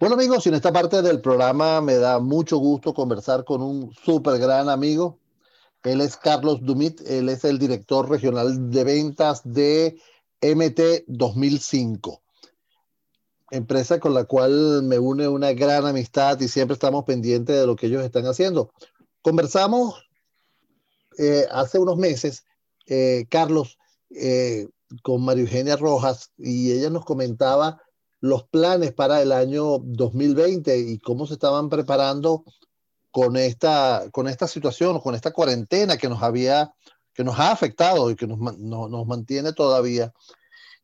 Bueno amigos, en esta parte del programa me da mucho gusto conversar con un súper gran amigo. Él es Carlos Dumit, él es el director regional de ventas de MT 2005, empresa con la cual me une una gran amistad y siempre estamos pendientes de lo que ellos están haciendo. Conversamos eh, hace unos meses, eh, Carlos, eh, con María Eugenia Rojas y ella nos comentaba los planes para el año 2020 y cómo se estaban preparando con esta, con esta situación, con esta cuarentena que nos había, que nos ha afectado y que nos, nos mantiene todavía.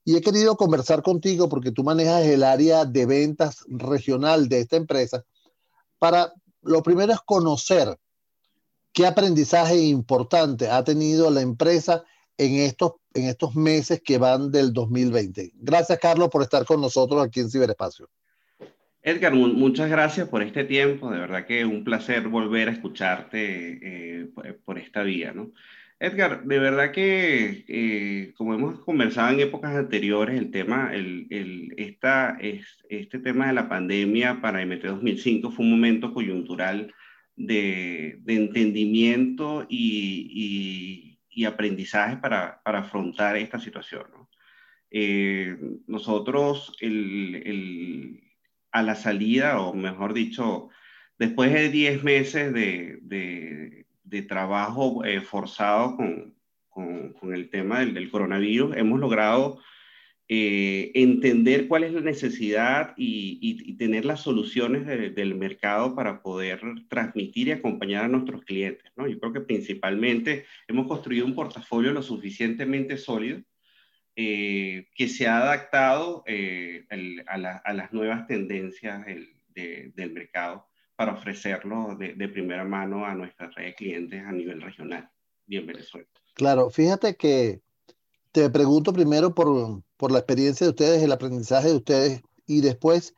Y he querido conversar contigo porque tú manejas el área de ventas regional de esta empresa para, lo primero es conocer qué aprendizaje importante ha tenido la empresa en estos, en estos meses que van del 2020. Gracias, Carlos, por estar con nosotros aquí en Ciberespacio. Edgar, muchas gracias por este tiempo. De verdad que un placer volver a escucharte eh, por esta vía, ¿no? Edgar, de verdad que, eh, como hemos conversado en épocas anteriores, el tema, el, el, esta, es, este tema de la pandemia para MT 2005 fue un momento coyuntural de, de entendimiento y, y y para, para afrontar esta situación. Eh, nosotros, a la salida, o mejor dicho, después de 10 meses de, de, trabajo eh, forzado con, con, el tema del coronavirus, hemos logrado eh, entender cuál es la necesidad y, y, tener las soluciones de, del mercado para poder transmitir y acompañar a nuestros clientes. ¿no? Yo creo que principalmente hemos construido un portafolio lo suficientemente sólido eh, que se ha adaptado eh, el, a, la, a, las nuevas tendencias del, de, del mercado para ofrecerlo de, de, primera mano a nuestra red de clientes a nivel regional y en Venezuela. Claro, fíjate que te pregunto primero por, por la experiencia de ustedes, el aprendizaje de ustedes y después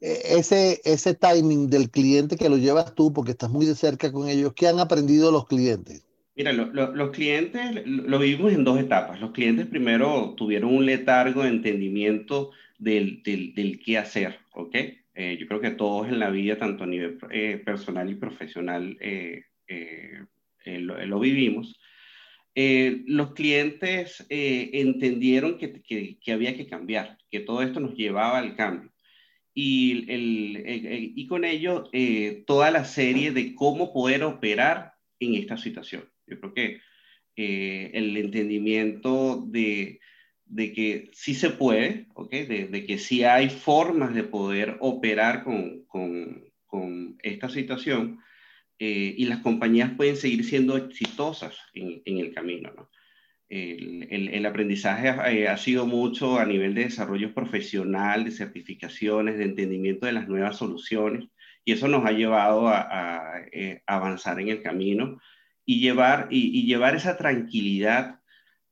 eh, ese, ese timing del cliente que lo llevas tú porque estás muy de cerca con ellos, ¿qué han aprendido los clientes? Mira, lo, lo, los clientes lo vivimos en dos etapas. Los clientes primero tuvieron un letargo de entendimiento del, del, del qué hacer, ¿ok? Eh, yo creo que todos en la vida, tanto a nivel eh, personal y profesional, eh, eh lo, lo, vivimos eh, los clientes eh, entendieron que, que, que, había que cambiar, que todo esto nos llevaba al cambio. Y, el, el, el, y con ello, eh, toda la serie de cómo poder operar en esta situación. Yo creo que eh, el entendimiento de, de, que sí se puede, ¿okay? de, de, que sí hay formas de poder operar con, con, con esta situación, eh, y las compañías pueden seguir siendo exitosas en, en el camino. ¿no? El, el, el, aprendizaje eh, ha sido mucho a nivel de desarrollo profesional, de certificaciones, de entendimiento de las nuevas soluciones, y eso nos ha llevado a, a, a eh, avanzar en el camino y llevar, y, y llevar esa tranquilidad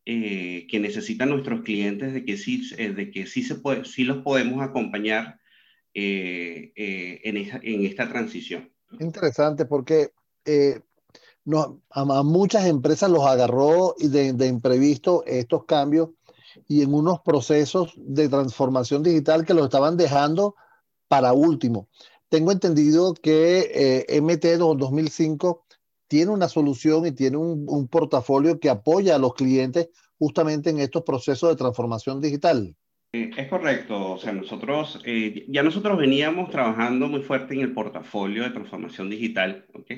eh, que necesitan nuestros clientes de que sí, eh, de que sí, se puede, sí los podemos acompañar en, esa, en esta transición. Interesante porque eh, no, a, muchas empresas los agarró de, de, imprevisto estos cambios y en unos procesos de transformación digital que los estaban dejando para último. Tengo entendido que eh, MT 2005 tiene una solución y tiene un, un portafolio que apoya a los clientes justamente en estos procesos de transformación digital. Eh, es correcto, o sea, nosotros, eh, ya nosotros veníamos trabajando muy fuerte en el portafolio de transformación digital, ¿ok?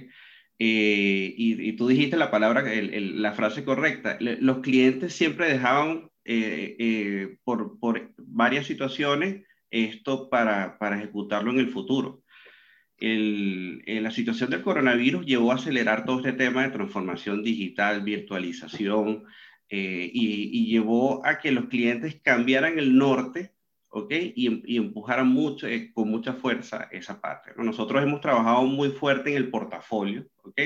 Eh, y, y, tú dijiste la palabra, el, el, la frase correcta, los clientes siempre dejaban eh, eh, por, por, varias situaciones esto para, para ejecutarlo en el futuro. El, la situación del coronavirus llevó a acelerar todo este tema de transformación digital, virtualización, eh, y, y, llevó a que los clientes cambiaran el norte, ¿ok? Y, y empujaran mucho, eh, con mucha fuerza esa parte. ¿no? Nosotros hemos trabajado muy fuerte en el portafolio, ¿ok?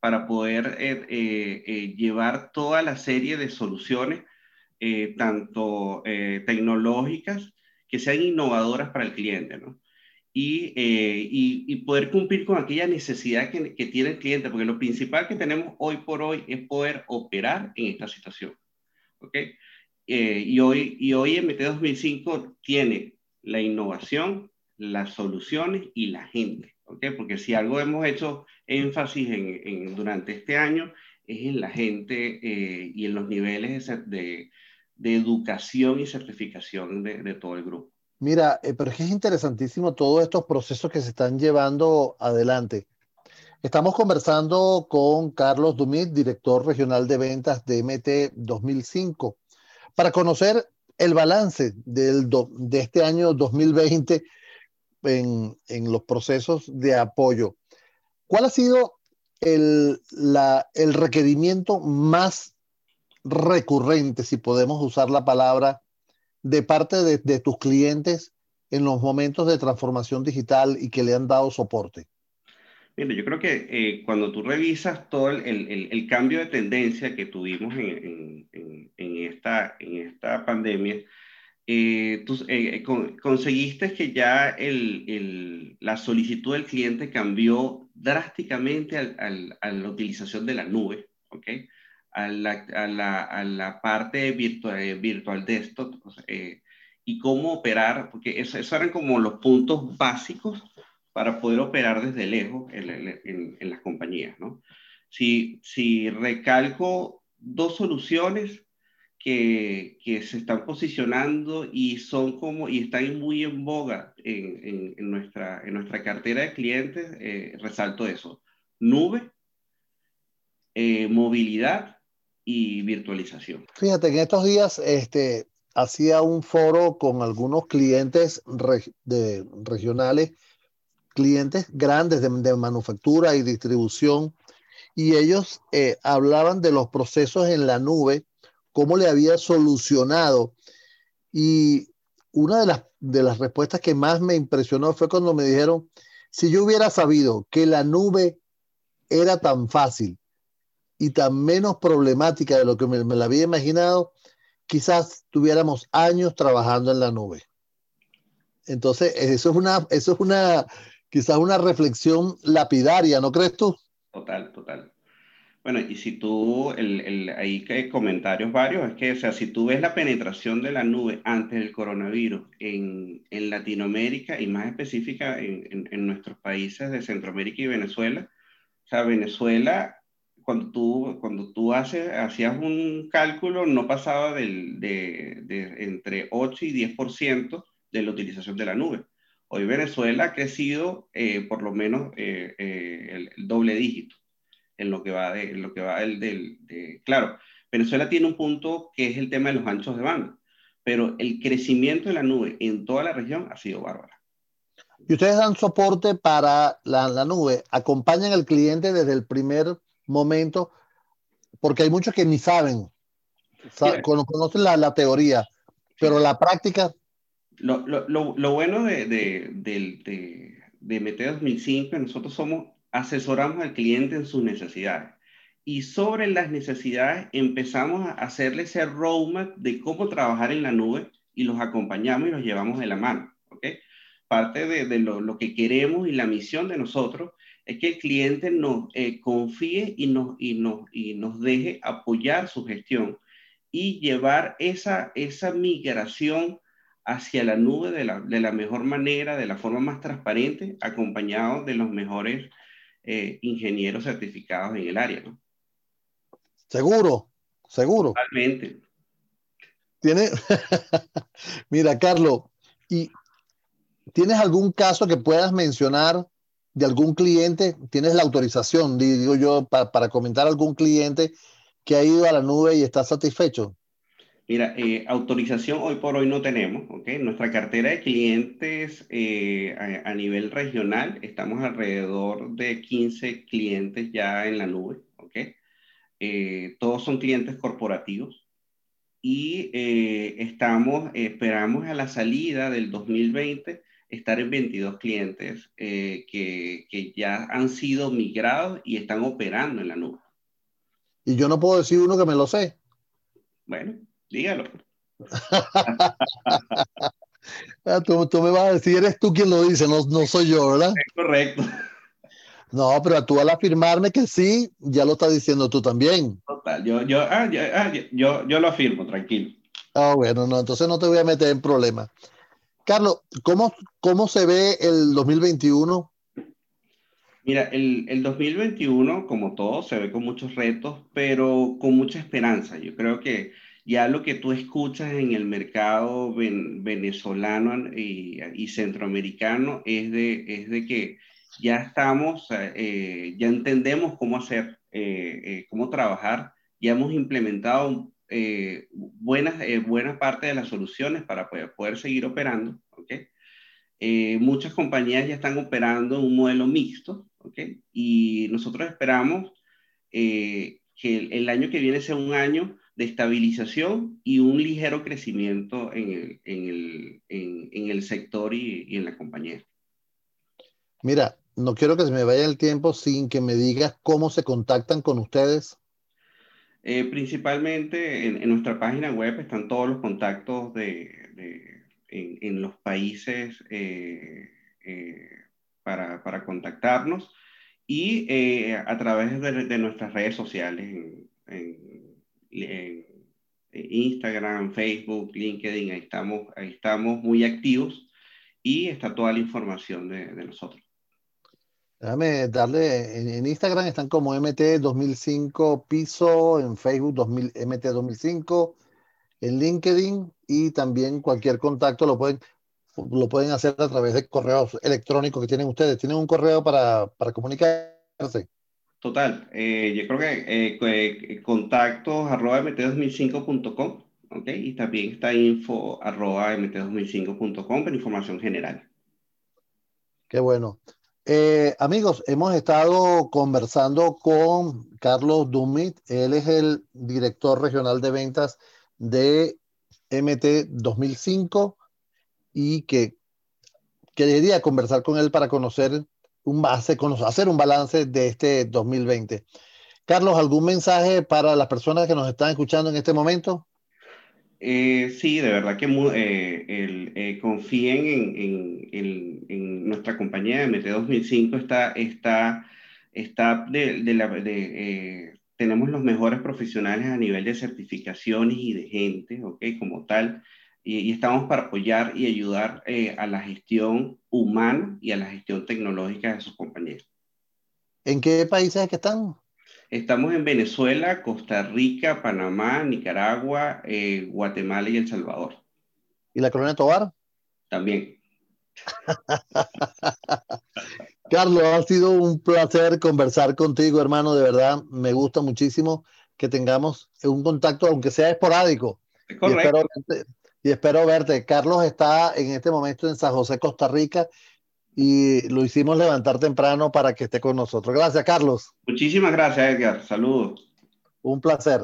Para poder eh, eh, eh llevar toda la serie de soluciones, eh, tanto tecnológicas, que sean innovadoras para el cliente, ¿no? Y, eh, y, y, poder cumplir con aquella necesidad que, que, tiene el cliente, porque lo principal que tenemos hoy por hoy es poder operar en esta situación. ¿ok? Eh, y, hoy, y hoy MT 2005 tiene la innovación, las soluciones y la gente, ¿ok? Porque si algo hemos hecho énfasis en, durante este año es en la gente eh, y en los niveles de, de, educación y certificación de, de todo el grupo. Mira, eh, pero es que es interesantísimo todos estos procesos que se están llevando adelante. Estamos conversando con Carlos Dumit, director regional de ventas de MT 2005, para conocer el balance del de este año 2020 en, en, los procesos de apoyo. ¿Cuál ha sido el, la, el requerimiento más recurrente, si podemos usar la palabra, de parte de, tus clientes en los momentos de transformación digital y que le han dado soporte? Mira, yo creo que eh, cuando tú revisas todo el, cambio de tendencia que tuvimos en, esta, pandemia, eh, tú eh, conseguiste que ya la solicitud del cliente cambió drásticamente a la utilización de la nube, ¿ok? A la, a la, a la parte virtual, virtual desktop y cómo operar, porque esos eran como los puntos básicos para poder operar desde lejos en, en, las compañías, ¿no? Si, si, recalco dos soluciones que, que, se están posicionando y son como, y están muy en boga en, en nuestra, en nuestra cartera de clientes, eh, resalto eso. Nube, eh, movilidad y virtualización. Fíjate, en estos días este, hacía un foro con algunos clientes regionales clientes grandes de, manufactura y distribución y ellos eh, hablaban de los procesos en la nube, cómo le había solucionado. Y una de las, de las respuestas que más me impresionó fue cuando me dijeron, si yo hubiera sabido que la nube era tan fácil y tan menos problemática de lo que me, me la había imaginado, quizás tuviéramos años trabajando en la nube. Entonces, eso es una, eso es una, quizás una reflexión lapidaria, ¿no crees tú? Total, total. Bueno, y si tú, el, el, ahí hay comentarios varios, es que, o sea, si tú ves la penetración de la nube antes del coronavirus en, en Latinoamérica y más específica en, en, en, nuestros países de Centroamérica y Venezuela, o sea, Venezuela, cuando tú, cuando tú hacías un cálculo, no pasaba del, de, de entre 8 y 10% de la utilización de la nube. Hoy Venezuela ha crecido eh, por lo menos eh, eh, el, doble dígito en lo que va de, lo que va del, de, claro, Venezuela tiene un punto que es el tema de los anchos de banda, pero el crecimiento de la nube en toda la región ha sido bárbara. Y ustedes dan soporte para la, la nube, acompañan al cliente desde el primer momento, porque hay muchos que ni saben, saben conocen la, la teoría, pero la práctica lo, lo, lo, bueno de, de, de, de, MT 2005, nosotros somos, asesoramos al cliente en sus necesidades. Y sobre las necesidades empezamos a hacerle ese roadmap de cómo trabajar en la nube y los acompañamos y los llevamos de la mano. ¿okay? Parte de, de lo, lo, que queremos y la misión de nosotros es que el cliente nos eh, confíe y nos, y, nos, y nos deje apoyar su gestión y llevar esa, esa migración hacia la nube de la, de la, mejor manera, de la forma más transparente, acompañado de los mejores eh, ingenieros certificados en el área. ¿no? Seguro, seguro. Totalmente. Tiene, mira, Carlos, ¿y tienes algún caso que puedas mencionar de algún cliente? ¿Tienes la autorización, digo yo, para, comentar algún cliente que ha ido a la nube y está satisfecho? Mira, eh, autorización hoy por hoy no tenemos, ¿ok? Nuestra cartera de clientes eh, a, a, nivel regional, estamos alrededor de 15 clientes ya en la nube, ¿ok? Eh, todos son clientes corporativos y estamos, esperamos a la salida del 2020 estar en 22 clientes eh, que, que ya han sido migrados y están operando en la nube. Y yo no puedo decir uno que me lo sé. Bueno, Dígalo. Ah, tú, tú, me vas a decir, eres tú quien lo dice, no, no soy yo, ¿verdad? Es correcto. No, pero tú al afirmarme que sí, ya lo estás diciendo tú también. Total, yo, yo, ah, ah, yo, yo, yo lo afirmo, tranquilo. Ah, bueno, no, entonces no te voy a meter en problemas. Carlos, ¿cómo, cómo se ve el 2021? Mira, el, el 2021, como todo, se ve con muchos retos, pero con mucha esperanza. Yo creo que ya lo que tú escuchas en el mercado venezolano y, centroamericano es de, es de que ya estamos, eh, ya entendemos cómo hacer, eh, eh, cómo trabajar, ya hemos implementado eh, buenas, eh, buena parte de las soluciones para poder, poder seguir operando. ¿okay? Eh, muchas compañías ya están operando un modelo mixto ¿okay? y nosotros esperamos que el, el, año que viene sea un año de estabilización y un ligero crecimiento en el, en el, en, en el sector y, y en la compañía. Mira, no quiero que se me vaya el tiempo sin que me digas cómo se contactan con ustedes. Eh, principalmente en, nuestra página web están todos los contactos de, en, los países eh, eh, para, para, contactarnos y a través de, nuestras redes sociales en, Instagram, Facebook, LinkedIn, ahí estamos, estamos muy activos y está toda la información de nosotros. Déjame darle, en, Instagram están como MT2005 Piso, en Facebook 2000, MT2005, en LinkedIn y también cualquier contacto lo pueden, lo pueden hacer a través de correos electrónicos que tienen ustedes. ¿Tienen un correo para, para comunicarse? Total, eh, yo creo que eh, contactos arroba mt2005.com, ¿ok? Y también está info arroba mt2005.com para información general. Qué bueno. Eh, amigos, hemos estado conversando con Carlos Dumit. Él es el director regional de ventas de MT 2005 y que quería conversar con él para conocer un hacer un balance de este 2020. Carlos, ¿algún mensaje para las personas que nos están escuchando en este momento? Eh, sí, de verdad que eh, el, eh, confíen en, en, en, en, nuestra compañía de MT2005. Está, está, está de, de la, de, eh, tenemos los mejores profesionales a nivel de certificaciones y de gente, ¿ok? Como tal. Y, y estamos para apoyar y ayudar eh, a la gestión humana y a la gestión tecnológica de sus compañeros. ¿En qué países es que están? Estamos en Venezuela, Costa Rica, Panamá, Nicaragua, eh, Guatemala y El Salvador. ¿Y la Colonia Tobar? También. Carlos, ha sido un placer conversar contigo, hermano. De verdad, me gusta muchísimo que tengamos un contacto, aunque sea esporádico. Es correcto. Y espero, verte, y espero verte. Carlos está en este momento en San José, Costa Rica, y lo hicimos levantar temprano para que esté con nosotros. Gracias, Carlos. Muchísimas gracias, Edgar. Saludos. Un placer.